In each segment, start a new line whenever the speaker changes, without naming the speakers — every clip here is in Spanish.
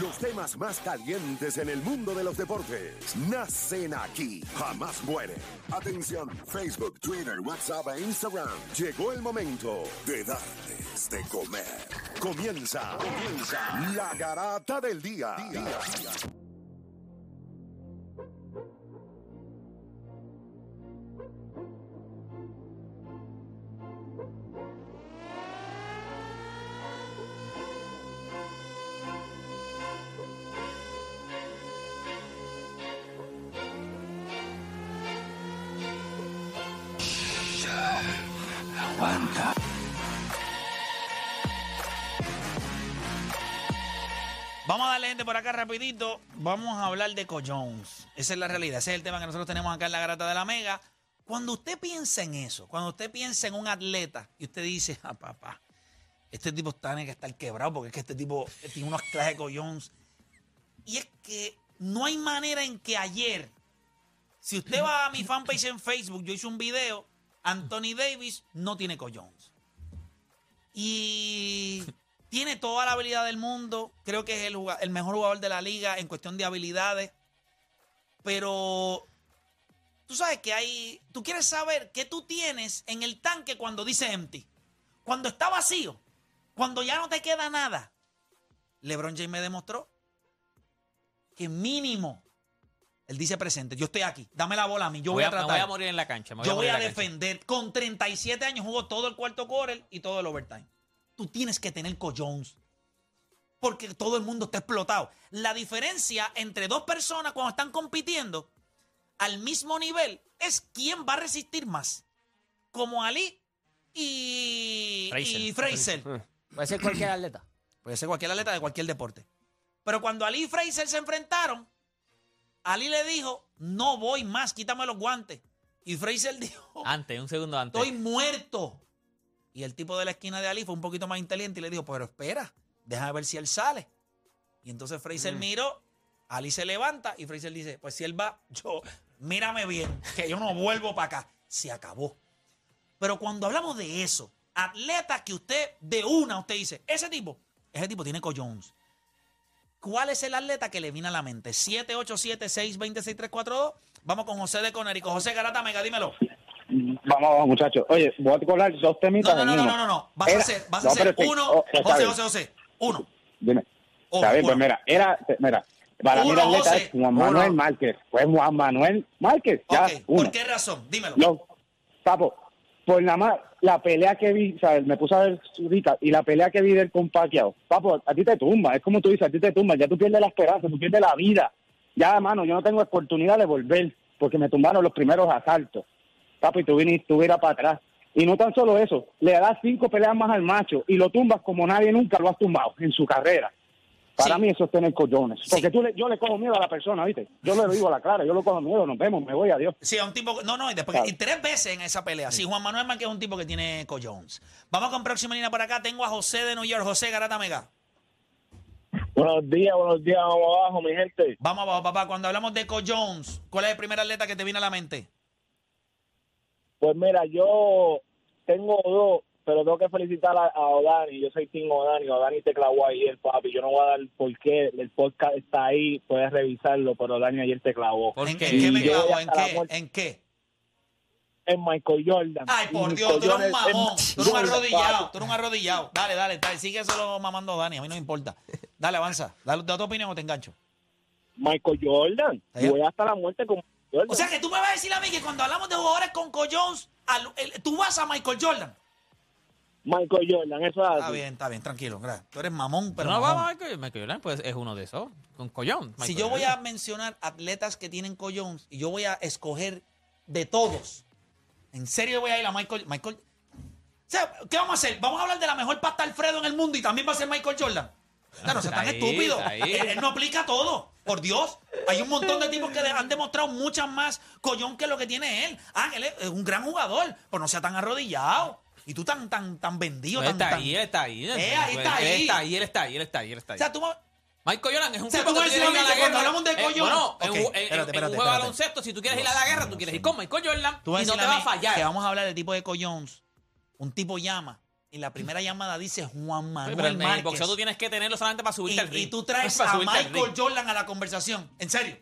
Los temas más calientes en el mundo de los deportes nacen aquí, jamás mueren. Atención, Facebook, Twitter, WhatsApp e Instagram. Llegó el momento de darles de comer. Comienza, comienza la garata del día.
Vamos a por acá rapidito. Vamos a hablar de Jones. Esa es la realidad. Ese es el tema que nosotros tenemos acá en la garata de la Mega. Cuando usted piensa en eso, cuando usted piensa en un atleta y usted dice, ah, papá, este tipo tiene que estar quebrado porque es que este tipo tiene unos clases de Jones. Y es que no hay manera en que ayer, si usted va a mi fanpage en Facebook, yo hice un video, Anthony Davis no tiene Jones. Y tiene toda la habilidad del mundo. Creo que es el, mejor jugador de la liga en cuestión de habilidades. Pero tú sabes que hay. Tú quieres saber qué tú tienes en el tanque cuando dice empty. Cuando está vacío. Cuando ya no te queda nada. LeBron James me demostró que mínimo. Él dice presente. Yo estoy aquí. Dame la bola a mí. Yo voy,
Voy
a
a, me
tratar.
voy a morir en la cancha. me
Yo voy a
en la cancha.
defender. Con 37 años jugó todo el cuarto quarter y todo el overtime. Tú tienes que tener Jones. Porque todo el mundo está explotado. La diferencia entre dos personas cuando están compitiendo al mismo nivel es quién va a resistir más. Como Ali y
Fraser.
y Fraser.
Puede ser cualquier atleta.
Puede ser cualquier atleta de cualquier deporte. Pero cuando Ali y Fraser se enfrentaron, Ali le dijo, no voy más, quítame los guantes. Y Fraser dijo,
Antes, un segundo antes.
estoy muerto. Y el tipo de la esquina de Ali fue un poquito más inteligente y le dijo, pero espera, déjame ver si él sale. Y entonces Fraser miró, Ali se levanta y Fraser dice, pues si él va, yo, mírame bien, que yo no vuelvo para acá. Se acabó. Pero cuando hablamos de eso, atleta que usted de una, usted dice, ese tipo, ese tipo tiene Jones. ¿Cuál es el atleta que le viene a la mente? 787-626-342. Vamos con José de Conérico. José Garata Mega, dímelo.
Vamos abajo, muchachos. Oye, voy a colar dos temitas.
No, no, no, no,
uno.
no, no, no. Vas a
Era-
hacer, vas a
no,
hacer uno.
Oh,
José. José, José. Uno.
Dime.
Oh,
Está bien,
uno.
pues mira, era, mira, para mí
Uno,
la atleta
José.
es Juan Manuel Márquez. Pues Juan Manuel Márquez, ya, uno.
¿por qué razón? Dímelo.
Lo- papo, por nada más, la pelea que vi, ¿sabes? Me puse a ver ahorita, y la pelea que vi del con Pacquiao, papo, a ti te tumba, es como tú dices, a ti te tumba, ya tú pierdes la esperanza, tú pierdes la vida. Ya, mano, yo no tengo oportunidad de volver, porque me tumbaron los primeros asaltos. Papo, y tú viniste, tú vienes para atrás. Y no tan solo eso, le das cinco peleas más al macho y lo tumbas como nadie nunca lo ha tumbado en su carrera. Para
Sí.
mí eso es tener collones.
Sí.
Porque tú le- yo le cojo miedo a la persona, ¿viste? Yo le digo a la clara, yo le cojo miedo, nos vemos, me voy, adiós.
Sí, a un tipo. No, no, y después.
Claro.
Y tres veces en esa pelea. Sí, Juan Manuel Márquez es un tipo que tiene Jones. Vamos con próxima línea por acá. Tengo a José de New York. José Garata Mega.
Buenos días, buenos días, vamos abajo, mi gente.
Vamos abajo, papá. Cuando hablamos de Jones, ¿cuál es el primer atleta que te viene a la mente?
Pues mira, yo tengo dos, pero tengo que felicitar a, a Odani. Yo soy Team Odani. Odani te clavó ayer, papi. Yo no voy a dar por qué. El podcast está ahí, puedes revisarlo, pero Odani ayer te clavó.
¿Por
¿En
qué?
qué, en qué me
voy
¿En qué? ¿En qué?
en Michael Jordan.
Ay, por Dios, tú eres un mamón. Tú eres un arrodillado. Tú eres un arrodillado. Dale, dale, dale. Sigue solo mamando a Dani. A mí no me importa. Dale, avanza. Dale, da tu opinión o te engancho.
Michael Jordan. Voy hasta la muerte con Jordan.
O sea que tú me vas a decir a mí que cuando hablamos de jugadores con Jones, al- el- tú vas a Michael Jordan.
Michael Jordan, eso es
Está bien, está bien, tranquilo. gracias. Tú eres mamón, pero
no
mamón.
vamos a Michael, Michael Jordan, pues es uno de esos, con collón.
Si yo voy a mencionar atletas que tienen collones y yo voy a escoger de todos, en serio voy a ir a Michael. Michael o sea, ¿qué vamos a hacer? ¿Vamos a hablar de la mejor pasta Alfredo en el mundo y también va a ser Michael Jordan? Claro, no sea
Está
tan
ahí,
estúpido.
está ahí.
Él, él no aplica todo. Por Dios. Hay un montón de tipos que le han demostrado muchas más collón que lo que tiene él. Ah, él es un gran jugador, pero no sea tan arrodillado. Y tú tan, tan, tan vendido,
Él
tan,
está
tan-
ahí, él está ahí.
Eh, ahí está
Él
ahí.
está ahí, él está ahí, él está ahí, él está
O
ahí.
sea, tú
Michael Jordan es un
O sea,
tipo que
cuando
guerra.
hablamos de
Eh,
collón-
bueno, en
Ok,
un- en-
espérate, espérate,
un juego de baloncesto, si tú quieres ir a la guerra, tú quieres ir con Michael Jordan y no te va a fallar.
Que vamos a hablar del tipo de collones. Un tipo llama y la primera llamada dice Juan Manuel
pero en el
Márquez.
boxeo tú tienes que tenerlo solamente para subirte al
y,
ring.
y tú traes
Para
a
subirte al
Michael
ring.
Jordan a la conversación. En serio.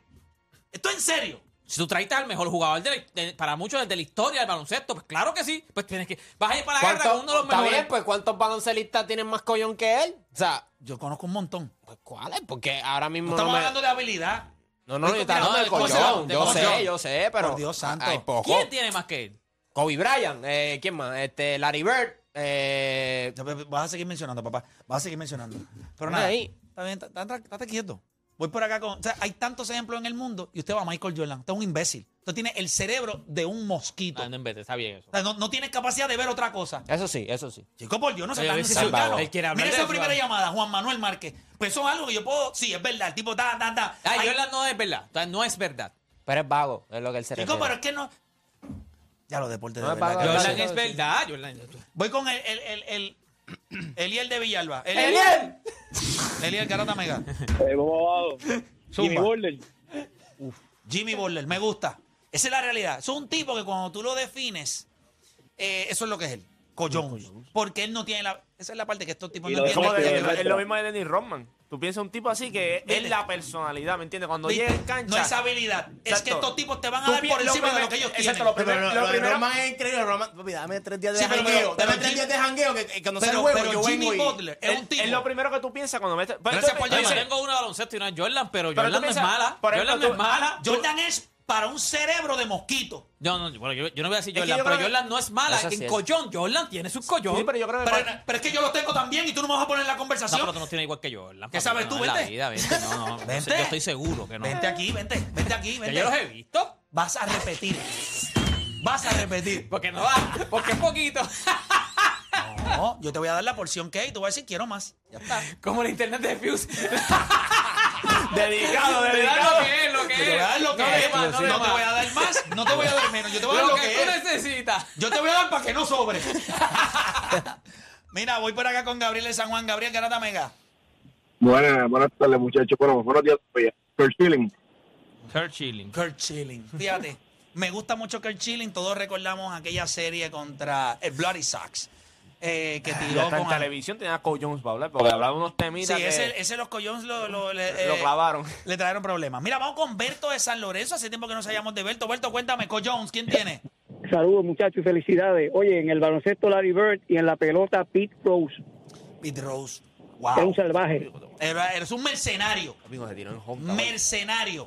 Esto en serio.
Si tú traiste al mejor jugador de la- de- para muchos de la historia del baloncesto, pues claro que sí. Pues tienes que. Vas a ir para la guerra con uno de los
Está
mejores.
bien, pues ¿cuántos baloncelistas tienen más collón que él? O sea,
Yo conozco un montón.
pues ¿cuáles? Porque ahora
No
mismo
estamos
no me...
hablando de habilidad.
No, no, yo estaba
No,
hablando
de
de
cómo se
collón.
de
Yo
cómo se
sé, yo sé, pero...
Por Dios santo.
Hay poco.
¿Quién tiene más que él?
Kobe Bryant, eh, ¿quién más? Este, Larry Bird, eh...
Vas a seguir mencionando, papá. Vas a seguir mencionando. Pero nada.
ahí.
Está bien, está- está- estate quieto. Voy por acá con. O sea, hay tantos ejemplos en el mundo y usted va a Michael Jordan. Usted es un imbécil. Usted tiene el cerebro de un mosquito.
Ah, no, en vez de- está bien eso.
O sea, no, no tienes capacidad de ver otra cosa.
Eso sí, eso sí.
Chico, por Dios, no se
Oye, a él quiere hablar
Mira
de
esa
eso,
primera
¿vale?
llamada, Juan Manuel Márquez. Pues eso es algo que yo puedo. Sí, es verdad. El tipo da, da, da.
Ay, Jordan no es verdad. O sea, no es verdad.
Pero es vago, es lo que él se
Chico,
refiere.
pero es que no. Ya los deportes
No
de
es
verdad. que-
Jordan
es verdad. Jordan.
Voy con el, el, el, el, Eliel de Villalba. El,
¡Eliel!
Eliel Garata Mega.
Eh. Jimmy. Butler.
Jimmy Butler, me gusta. Esa es la realidad. Es un tipo que cuando tú lo defines, eh, eso es lo que es él. Collón. Porque él no tiene la. Esa es la parte que estos tipos
Y
no
lo de-
es lo mismo de Dennis Rodman. Tú piensas un tipo así que es la personalidad, ¿me entiendes? Cuando llega en cancha.
No es habilidad. Es que
Exacto.
estos tipos te van a dar por
lo
encima de lo que ellos
exacto,
tienen.
lo
Pero
primero-
lo,
lo
lo
primero-
Roman es increíble. Roman, papi, dame tres días de
Sí,
jangueo. dame
pero
tres
Jim-
días de jangueo que, que cuando
Pero, pero
yo
Jimmy
vengo.
Butler es un tipo.
es lo primero que tú piensas cuando metes.
Gracias
tú-
por
Yo tengo de baloncesto y una Jordan, pero
Pero
Jordan no es mala. Jordan no es mala.
Jordan es para un cerebro de mosquito.
No, no, bueno, yo, yo no voy a decir
Es que
Jordan,
yo
pero
creo que-
Jordan no es mala.
Eso sí
en
es.
collón, Jordan tiene su collón.
Sí, pero yo creo que.
Pero, pero es que yo los tengo también y tú no me vas a poner en la
No,
conversación.
pero tú no tienes igual que Jordan.
¿Qué
papi,
sabes
no,
tú?
en la
Vente.
vida, vente, no, no.
Vente.
Yo estoy seguro que no.
Vente aquí, vente, vente aquí, vente.
yo los he visto.
Vas a repetir. Vas a repetir.
Porque no da, porque es poquito.
No, yo te voy a dar la porción que hay y tú vas a decir quiero más. Ya está.
Como el internet de Fuse.
Dedicado, dedicado.
lo que es, lo que es.
lo que
no
es.
de más,
no
de
te voy a dar más, no te voy a dar menos. Yo te voy a dar
Lo
lo
que
que
tú
es.
necesitas.
Yo te voy a dar para que no sobre. Mira, voy por acá con Gabriel de San Juan. Gabriel Garata Mega.
Buenas, buenas tardes, muchachos. Bueno, buenos días. Kurt Schilling.
Kurt Schilling.
Kurt Schilling. Fíjate, me gusta mucho Kurt Schilling. Todos recordamos aquella serie contra el Bloody Sox. Eh, que
Y
tiró
hasta en
con...
televisión tenía a Cole Jones para hablar, porque hablaba unos
Sí,
temitas que
ese, ese los collones lo, lo- le,
lo
eh,
clavaron.
le trajeron problemas. Mira, vamos con Berto de San Lorenzo. Hace tiempo que no sabíamos de Berto. Berto, cuéntame, Jones, ¿quién tiene?
Saludos, muchachos, y felicidades. Oye, en el baloncesto Larry Bird y en la pelota Pete Rose.
Pete Rose.
Es
Wow.
un salvaje.
Eres un mercenario.
Amigo, se tiró en home.
Mercenario.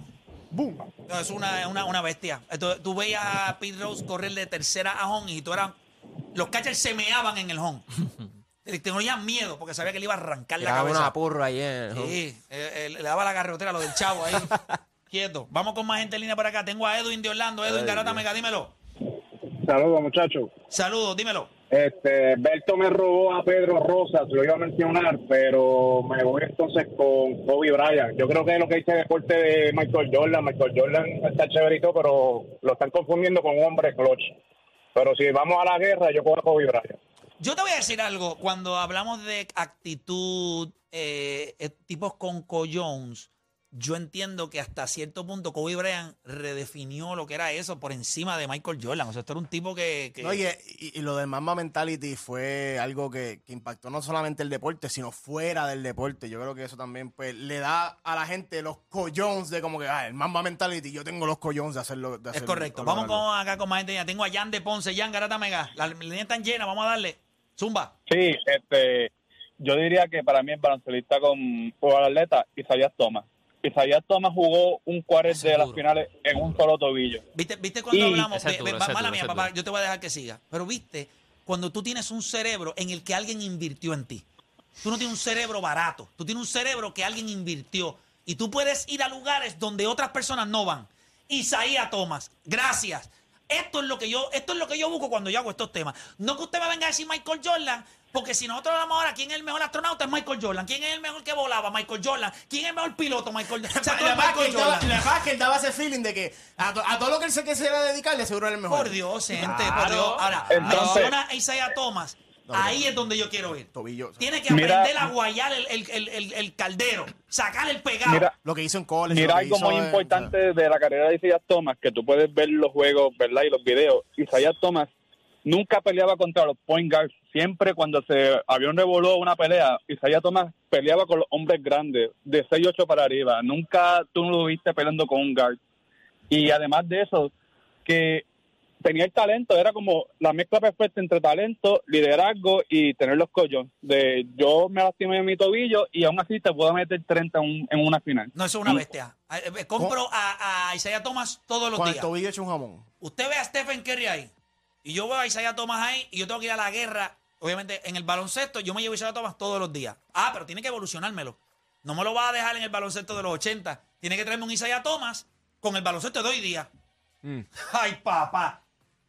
No, es una, una, una bestia. Tú, tú veías a Pete Rose correr de tercera a home y tú eras. Los catchers se meaban en el home. Te tenían miedo porque sabía que le iba a arrancar la cabeza.
una purra ahí en...
Sí, eh, eh, le daba la garrotera a lo del chavo ahí. Quieto. Vamos con más gente en línea por acá. Tengo a Edwin de Orlando. Edwin Garata Mega, dímelo.
Saludos, muchachos.
Saludos, dímelo.
Este, Berto me robó a Pedro Rosas, lo iba a mencionar, pero me voy entonces con Kobe Bryant. Yo creo que lo que dice deporte de Michael Jordan, Michael Jordan está chéverito, pero lo están confundiendo con un hombre clutch. Pero si vamos a la guerra, yo cojo a Kobe.
Yo te voy a decir algo. Cuando hablamos de actitud, eh, eh, tipos con collones, yo entiendo que hasta cierto punto Kobe Bryant redefinió lo que era eso por encima de Michael Jordan. O sea, esto era un tipo que... que-
No, y, y- y lo del Mamba Mentality fue algo que, que impactó no solamente el deporte, sino fuera del deporte. Yo creo que eso también pues, le da a la gente los collones de como que, ah, el Mamba Mentality, yo tengo los collones de hacerlo. De
es correcto. Vamos con, acá con más gente. Ya tengo a Jan de Ponce. Jan Garata Mega. La línea está llena. Vamos a darle. Zumba.
Sí, este, yo diría que para mí el baloncelista con o el atleta Isaías Thomas. Isaías Thomas jugó un cuarto de las finales en un solo tobillo.
¿Viste, ¿Viste cuando
Y-
hablamos? Ve-
duro,
ve- mala
duro,
mía, papá.
duro.
Yo te voy a dejar que siga. Pero viste, cuando tú tienes un cerebro en el que alguien invirtió en ti. Tú no tienes un cerebro barato. Tú tienes un cerebro que alguien invirtió. Y tú puedes ir a lugares donde otras personas no van. Isaías Thomas, gracias. Esto es lo que yo, esto es lo que yo busco cuando yo hago estos temas. No que usted me venga a decir Michael Jordan, porque si nosotros hablamos ahora, ¿quién es el mejor astronauta? Es Michael Jordan. ¿Quién es el mejor que volaba? Michael Jordan. ¿Quién es el mejor piloto? Michael Jordan. O sea, tú
La verdad, que
Michael
él daba,
Jordan.
la verdad que él daba ese feeling de que a, to- a todo lo que él se quisiera dedicarle, seguro era el mejor.
Por Dios, gente, por. Dios. Ahora,
Entonces-
menciona a Isaiah Thomas. Ahí es donde yo quiero ir.
Tobillo.
Tiene que
Mira-
aprender a guayar el, el- el- el- el caldero, sacar el pegado.
Mira,
Lo que hizo en college.
Mira algo muy
en-
importante de la carrera de Isaías Thomas, que tú puedes ver los juegos, ¿verdad? Y los videos. Isaías Thomas nunca peleaba contra los point guards. Siempre cuando se había un revoló una pelea, Isaías Thomas peleaba con los hombres grandes, de 6-8 para arriba. Nunca tú no lo viste peleando con un guard. Y además de eso, que tenía el talento, era como la mezcla perfecta entre talento, liderazgo y tener los collos. De yo me lastimé mi tobillo y aún así te puedo meter 30 en, un- en una final.
No, eso es una bestia. Eh, eh, Compro a, a Isaiah Thomas todos los
Con el
días.
tobillo hecho un jamón.
Usted ve a Stephen Curry ahí, y yo veo a Isaiah Thomas ahí, y yo tengo que ir a la guerra. Obviamente, en el baloncesto, yo me llevo a Isaiah Thomas todos los días. Ah, pero tiene que evolucionármelo. No me lo va a dejar en el baloncesto de los 80. Tiene que traerme un Isaiah Thomas con el baloncesto de hoy día. Ay, papá.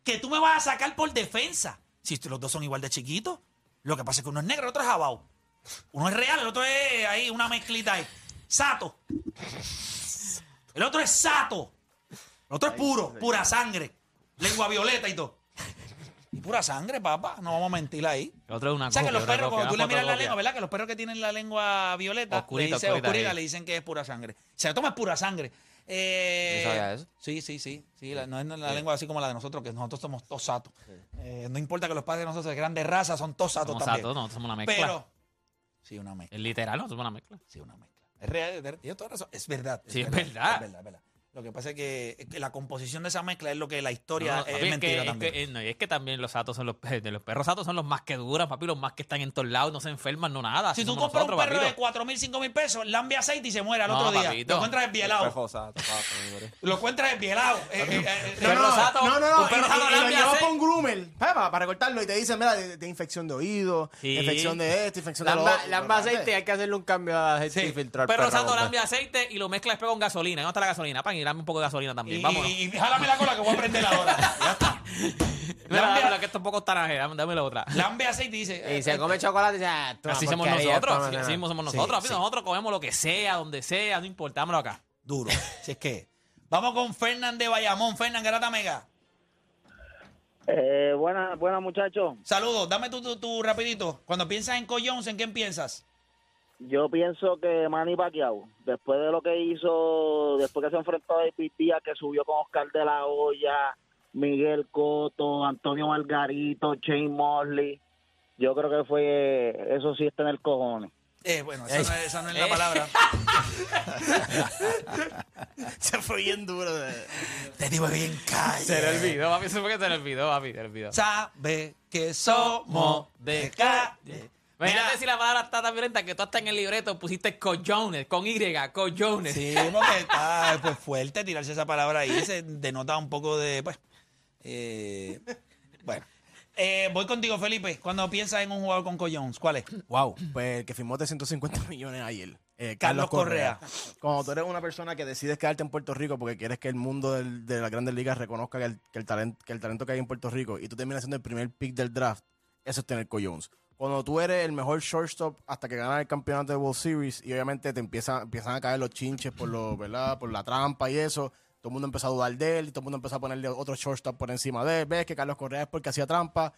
Que tú me vas a sacar por defensa. Si los dos son igual de chiquitos. Lo que pasa es que uno es negro, el otro es jabao. Uno es real, el otro es ahí una mezclita ahí. Sato. El otro es sato. El otro es puro, pura sangre. Lengua violeta y todo. Y pura sangre, papá. No vamos a mentir ahí.
Otro es una
O sea que los perros, cuando tú le miras la lengua, ¿verdad? Que los perros que tienen la lengua violeta,
Oscurita,
le dice,
oscurita,
le dicen que es pura sangre. Se toma es pura sangre. Eh,
¿No sabía eso?
Sí, sí, sí. sí la- no es la lengua así como la de nosotros, que nosotros somos tosatos. Eh, no importa que los padres de nosotros de raza, son tosatos
Somos
también.
satos, nosotros somos una mezcla.
Pero, sí, una mezcla.
Es literal, nosotros somos una mezcla.
Sí, una mezcla. Es real, es razón. Es verdad.
Sí, es
Es
verdad.
verdad, es verdad. Lo que pasa es que, la composición de esa mezcla es lo que la historia
No, no,
es
papi, es
mentira
que, es
también.
que- eh, no, y es que también los satos son los, de los perros satos son los más que duran, papi, los más que están en todos lados, no se enferman, no nada.
si tú compras un perro de
papito.
4 mil, 5 mil pesos, lambe aceite y se muere al
No,
otro día.
papito.
Lo encuentras
hombre.
Lo encuentras desvielado. Eh, eh, eh,
No, no, no, no, no. y- lo llevas con groomer para, para recortarlo y te dicen, mira, de, de infección de oído,
Sí.
infección de esto, infección de lo otro. Pero,
aceite, hay que hacerle un cambio de aceite y filtrar.
Perro
perro,
sato
compa.
cambia aceite y lo mezcla después con gasolina. ¿Y ¿Dónde está la gasolina? Pan, y dame un poco de gasolina también.
y,
Vámonos.
y, y jálame la cola que voy a prender ahora. Ya está.
Mira,
Lambe-
dámela, que esto es un poco taraje, dame, dame la otra.
Lambe aceite y dice.
Y
eh,
se
eh,
come chocolate y dice, ah, tú
Así somos nosotros, así somos nosotros.
sí.
Nosotros comemos lo que sea, donde sea, no importa, dámelo acá.
Duro. Si es que. Vamos con Fernán de Bayamón. Fernán Garata Mega.
Eh, buena, buena muchachos.
Saludos. Dame tu, tu, tu rapidito. Cuando piensas en Coyones, ¿en quién piensas?
Yo pienso que Manny Pacquiao, después de lo que hizo, después que se enfrentó a David Díaz, que subió con Oscar de la Hoya, Miguel Coto, Antonio Margarito, Shane Mosley, yo creo que fue, eso sí está en el cojones.
Eh, bueno, esa, no es, esa no es la palabra.
Se fue bien duro. De...
Te digo bien calle.
Se le olvidó, papi, eso fue que se le olvidó, papi, se le olvidó.
Sabe que somos de calle.
Imagínate si la palabra está tan violenta que tú hasta en el libreto pusiste cojones, con Y, cojones.
Sí, porque está pues, fuerte tirarse esa palabra ahí. Se denota un poco de, pues, eh, bueno. Eh, voy contigo, Felipe. Cuando piensas en un jugador con Coyones, ¿cuál es?
Wow, pues el que firmó de 150 millones ayer. eh,
Carlos
Carlos Correa. Cuando tú eres una persona que decides quedarte en Puerto Rico porque quieres que el mundo del- de las grandes ligas reconozca que el, que el talento, que el talento que hay en Puerto Rico y tú terminas siendo el primer pick del draft, eso es tener Coyones. Cuando tú eres el mejor shortstop hasta que ganas el campeonato de World Series y obviamente te empiezan, empiezan a caer los chinches por, lo, ¿verdad? por la trampa y eso, todo el mundo empezó a dudar de él todo el mundo empezó a ponerle otro shortstop por encima de él. Ves que Carlos Correa es porque hacía trampa.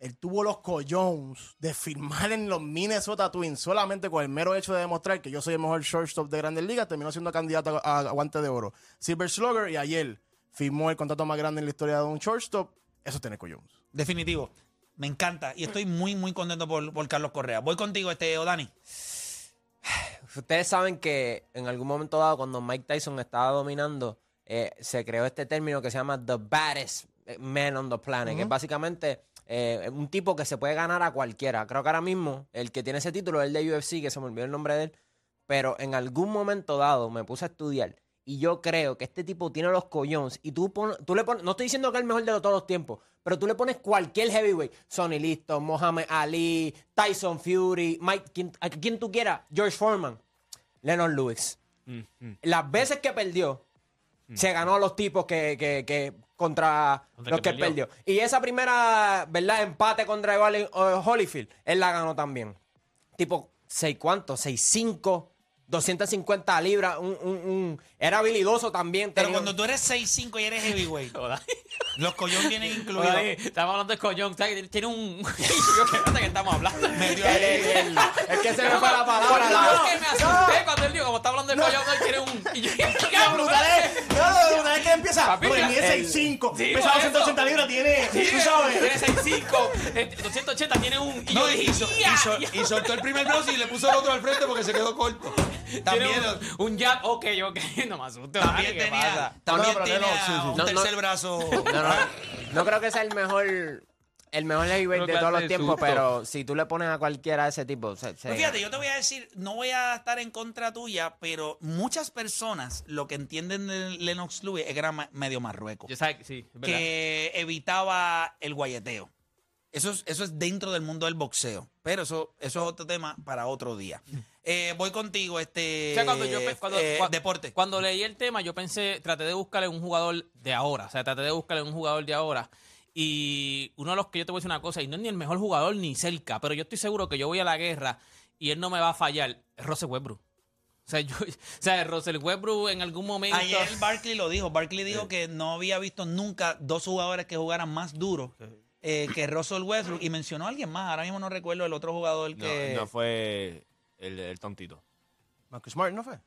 él tuvo los collones de firmar en los Minnesota Twins solamente con el mero hecho de demostrar que yo soy el mejor shortstop de Grandes Ligas, terminó siendo candidato a, a guante de oro. Silver Slugger y ayer firmó el contrato más grande en la historia de un shortstop. Eso tiene collones.
Definitivo. Me encanta. Y estoy muy, muy contento por, por Carlos Correa. Voy contigo, este Odani.
Ustedes saben que en algún momento dado, cuando Mike Tyson estaba dominando, eh, se creó este término que se llama The Baddest Man on the Planet, que es básicamente eh, un tipo que se puede ganar a cualquiera. Creo que ahora mismo el que tiene ese título es el de UFC, que se me olvidó el nombre de él, pero en algún momento dado me puse a estudiar y yo creo que este tipo tiene los collones y tú, pon- tú le pones, no estoy diciendo que es el mejor de todos los tiempos, pero tú le pones cualquier heavyweight, Sonny Liston, Mohamed Ali, Tyson Fury, Mike, quien, a quien tú quieras, George Foreman, Lennon Lewis. Las veces que perdió, se ganó a los tipos que, que- que contra
Contra
los que
que perdió.
perdió. Y esa primera, ¿verdad? Empate contra Holyfield, él la ganó también. Tipo, ¿seis cuántos? ¿Seis cinco? 250 libras. Un, un, un- Era habilidoso también.
Pero
tenía-
cuando tú eres 6'5 y eres heavyweight, los collones vienen incluidos.
Oye, Estamos hablando de collón. ¿sabes? Tiene un. Yo que qué estamos hablando.
Metió
El,
ahí.
el- el- es que se me fue la palabra.
No,
la-
es que me asusté cuando él dijo, como está hablando de collón, no quiere un. Y yo,
Lo brutal es, no, lo brutal es que empieza.
Papi,
el- 6'5.
Sí,
Pesa
por
280
eso.
libras, tiene.
Sí,
Tú sabes.
Tiene 6'5, eh, 280, tiene un. Y
No,
yo
soltó el primer brazo y le puso el otro al frente porque se quedó corto. También,
Tiene un, un jab, ok, ok, no me asusto.
también
¿qué
tenía,
pasa?
también
No,
tenía
no, sí, sí.
un
No, no.
tercer brazo.
No, no, no creo que sea el mejor el mejor heavyweight de todos los tiempos, pero si tú le pones a cualquiera de ese tipo, se, se-
Pues fíjate, yo te voy a decir, no voy a estar en contra tuya, pero muchas personas lo que entienden de Lennox Lewis es que era medio marrueco.
Yo sabes, que sí, es verdad.
que evitaba el guayeteo. Eso es, eso es dentro del mundo del boxeo. Pero eso, eso es otro tema para otro día. Eh, voy contigo, este
O sea, cuando yo pe- cuando,
eh, deporte.
Cuando leí el tema, yo pensé, traté de buscarle un jugador de ahora. O sea, traté de buscarle un jugador de ahora. Y uno de los que yo te voy a decir una cosa, y no es ni el mejor jugador ni cerca, pero yo estoy seguro que yo voy a la guerra y él no me va a fallar, es Russell Westbrook. O sea, yo, o sea, Russell Westbrook en algún momento.
Ayer Barkley lo dijo. Barkley dijo que no había visto nunca dos jugadores que jugaran más duro eh, que Russell Westbrook. Y mencionó a alguien más. Ahora mismo no recuerdo el otro jugador
No,
que.
no fue el, el tontito.
Marcus Smart, ¿no fue?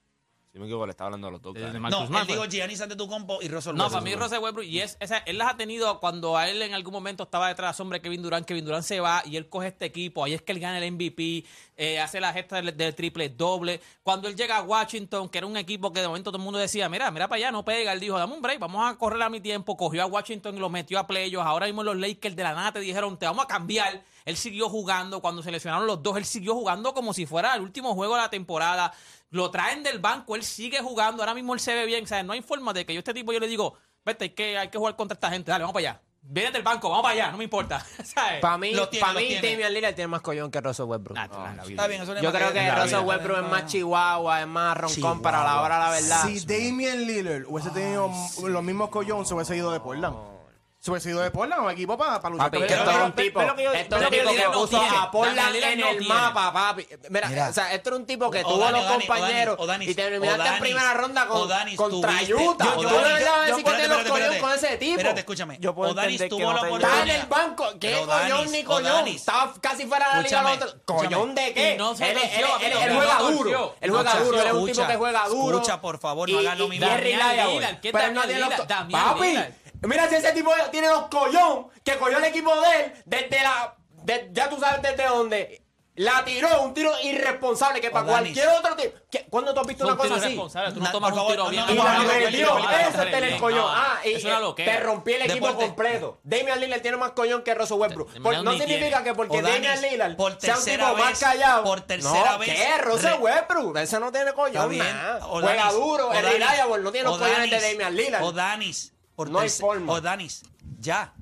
Si me equivoco, le estaba hablando a los dos.
de
caras.
Marcus
no, él
Smart,
dijo
pues.
Giannis Antetokounmpo y Russell
No,
Westbrook.
para mí Russell Westbrook, y es, esa, él las ha tenido cuando a él en algún momento estaba detrás de la sombra de Kevin Durant, Kevin Durant se va y él coge este equipo, ahí es que él gana el MVP, eh, hace la gesta del, del triple doble. Cuando él llega a Washington, que era un equipo que de momento todo el mundo decía, mira, mira para allá, no pega, él dijo, dame un break, vamos a correr a mi tiempo, cogió a Washington y lo metió a playoffs, ahora mismo los Lakers de la nada te dijeron, te vamos a cambiar. Él siguió jugando, cuando se lesionaron los dos, él siguió jugando como si fuera el último juego de la temporada. Lo traen del banco, él sigue jugando, ahora mismo él se ve bien. O sea, no hay forma de que yo a este tipo yo le digo, vete, hay que, hay que jugar contra esta gente, dale, vamos para allá. Viene del banco, vamos para allá, no me importa. ¿Sabes?
Para mí,
Los tiene,
pa'
los
mí
tiene.
Damian Lillard tiene más collón que Russell Westbrook.
Ah, vida.
Está bien, eso no es
Yo creo que Russell. Westbrook es más chihuahua, es más roncón,
Chihuahua.
pero a la hora de la verdad.
Si Damian Lillard hubiese tenido los mismos collones, se hubiese ido de Portland. Ido de Portland, un equipo para, para luchar.
Papi, esto es un tipo, esto es un tipo que puso a Portland en el mapa, papi. Mira,
Mira.
o sea, esto era un tipo que
O
tuvo
Dani,
los
o Dani,
compañeros
o Dani,
y terminaste
o
en primera ronda con,
o Dani,
contra Utah.
yo-
Yo,
yo-
no le voy a
yo-
decir que tiene los
espérate.
con ese tipo.
Espérate, escúchame.
Yo puedo
Odanis tuvo la
tenga-
Está en
oportunidad.
el banco. ¿Qué collón ni
o
collón? Estaba casi fuera de la liga. ¿Collón de qué? Él, juega duro. Él juega duro. Él es un tipo que juega duro.
escucha, por favor, no
Y-
hagas lo
y
mismo.
Papi. Mira si ese tipo tiene los collón que cogió el equipo de él desde la... de- ya tú sabes desde dónde. La tiró, un tiro irresponsable que para cualquier otro tipo... ¿Qué- ¿Cuándo tú has visto
Es
una cosa así?
tú no tomas un tiro bien.
no,
Y
no,
la
no, no,
metió, eso te el collón.
no,
Ah, y
es
te rompí el equipo
Deporte.
completo. Damian Lillard tiene más collón que Russell Westbrook. No
ni
significa
tiene.
que porque Damian Lillard
por
sea un tipo más callado.
por tercera
no,
vez,
¿qué? Russell Westbrook. Ese no tiene collón Juega duro. El reliable no tiene los collones de Damian Lillard.
Odanis, por
No hay forma.
Odanis, ya.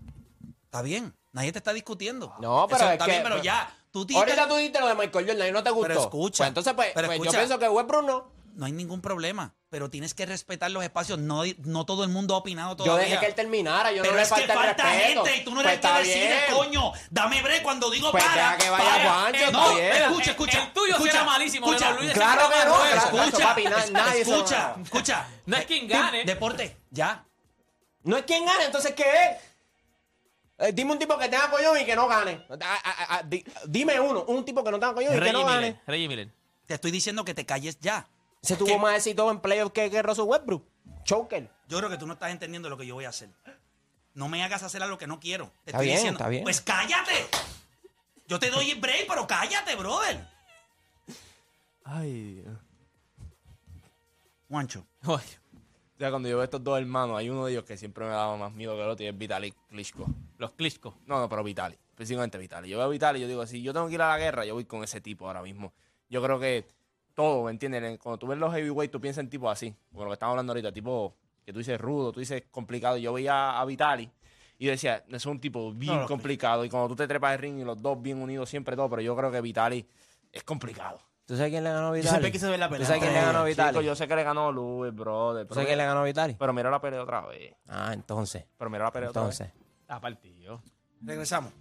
Está bien. Nadie te está discutiendo.
No, pero
Eso
es
está
que-
bien, pero
pero-
ya. Tú dijiste-
Ahorita tú dijiste lo de Michael Jordan y no te gustó.
Pero escucha,
Pues entonces, pues,
pero
pues yo pienso que Westbrook no.
No hay ningún problema, pero tienes que respetar los espacios. No, no todo el mundo ha opinado
Yo
todavía.
dejé que él terminara. Yo
pero
no le
es que
falta el
gente y tú no
Pues
eres el
está
que decide,
bien.
coño. Dame break cuando digo
Pues
para.
que vaya
para.
Juancho,
Eh, no,
bien.
escucha,
El-
escucha.
el tuyo
escucha,
será malísimo,
Escucha,
Luis
Claro que no, escucha,
escucha, escucha.
No es quien gane.
Deporte, ya.
No es quien gana, entonces ¿qué es? Eh, dime un tipo que tenga collón y que no gane. A- a- a- di- dime uno, un tipo que no tenga collón y que no gane.
Reggie Miller.
Te estoy diciendo que te calles ya.
Se tuvo más éxito en playoffs que, que Russell Westbrook. Choker.
Yo creo que tú no estás entendiendo lo que yo voy a hacer. No me hagas hacer algo que no quiero. Te
Está
estoy
bien,
diciendo.
está bien.
Pues cállate. Yo te doy el break, pero cállate, brother.
Ay, Dios.
Juancho.
Ay,
sea, cuando yo veo estos dos hermanos, hay uno de ellos que siempre me daba más miedo que el otro y es Vitalik Klitschko.
los Klitschko.
No, no, pero Vitali. Específicamente Vitali. Yo veo a Vitali y yo digo, si yo tengo que ir a la guerra, yo voy con ese tipo ahora mismo. Yo creo que todo, ¿me entiendes? Cuando tú ves los heavyweight, tú piensas en tipos así. Como lo que estamos hablando ahorita, tipo que tú dices rudo, tú dices complicado. Yo veía a Vitali y yo decía, es un tipo bien
No,
complicado. Y cuando tú te trepas el ring y los dos bien unidos, siempre todo. Pero yo creo que Vitali es complicado.
¿Tú sabes quién le ganó a Vitali?
siempre quise ver la
¿Tú
pelea
sabes quién le ganó a. Vitali?
Chico, yo sé que le ganó Luis, brother.
¿Tú sabes quién le ganó a Vitali?
pero mira la pelea otra vez.
Ah, entonces.
Pero mira la pelea otra vez.
Entonces.
Está partido.
Regresamos.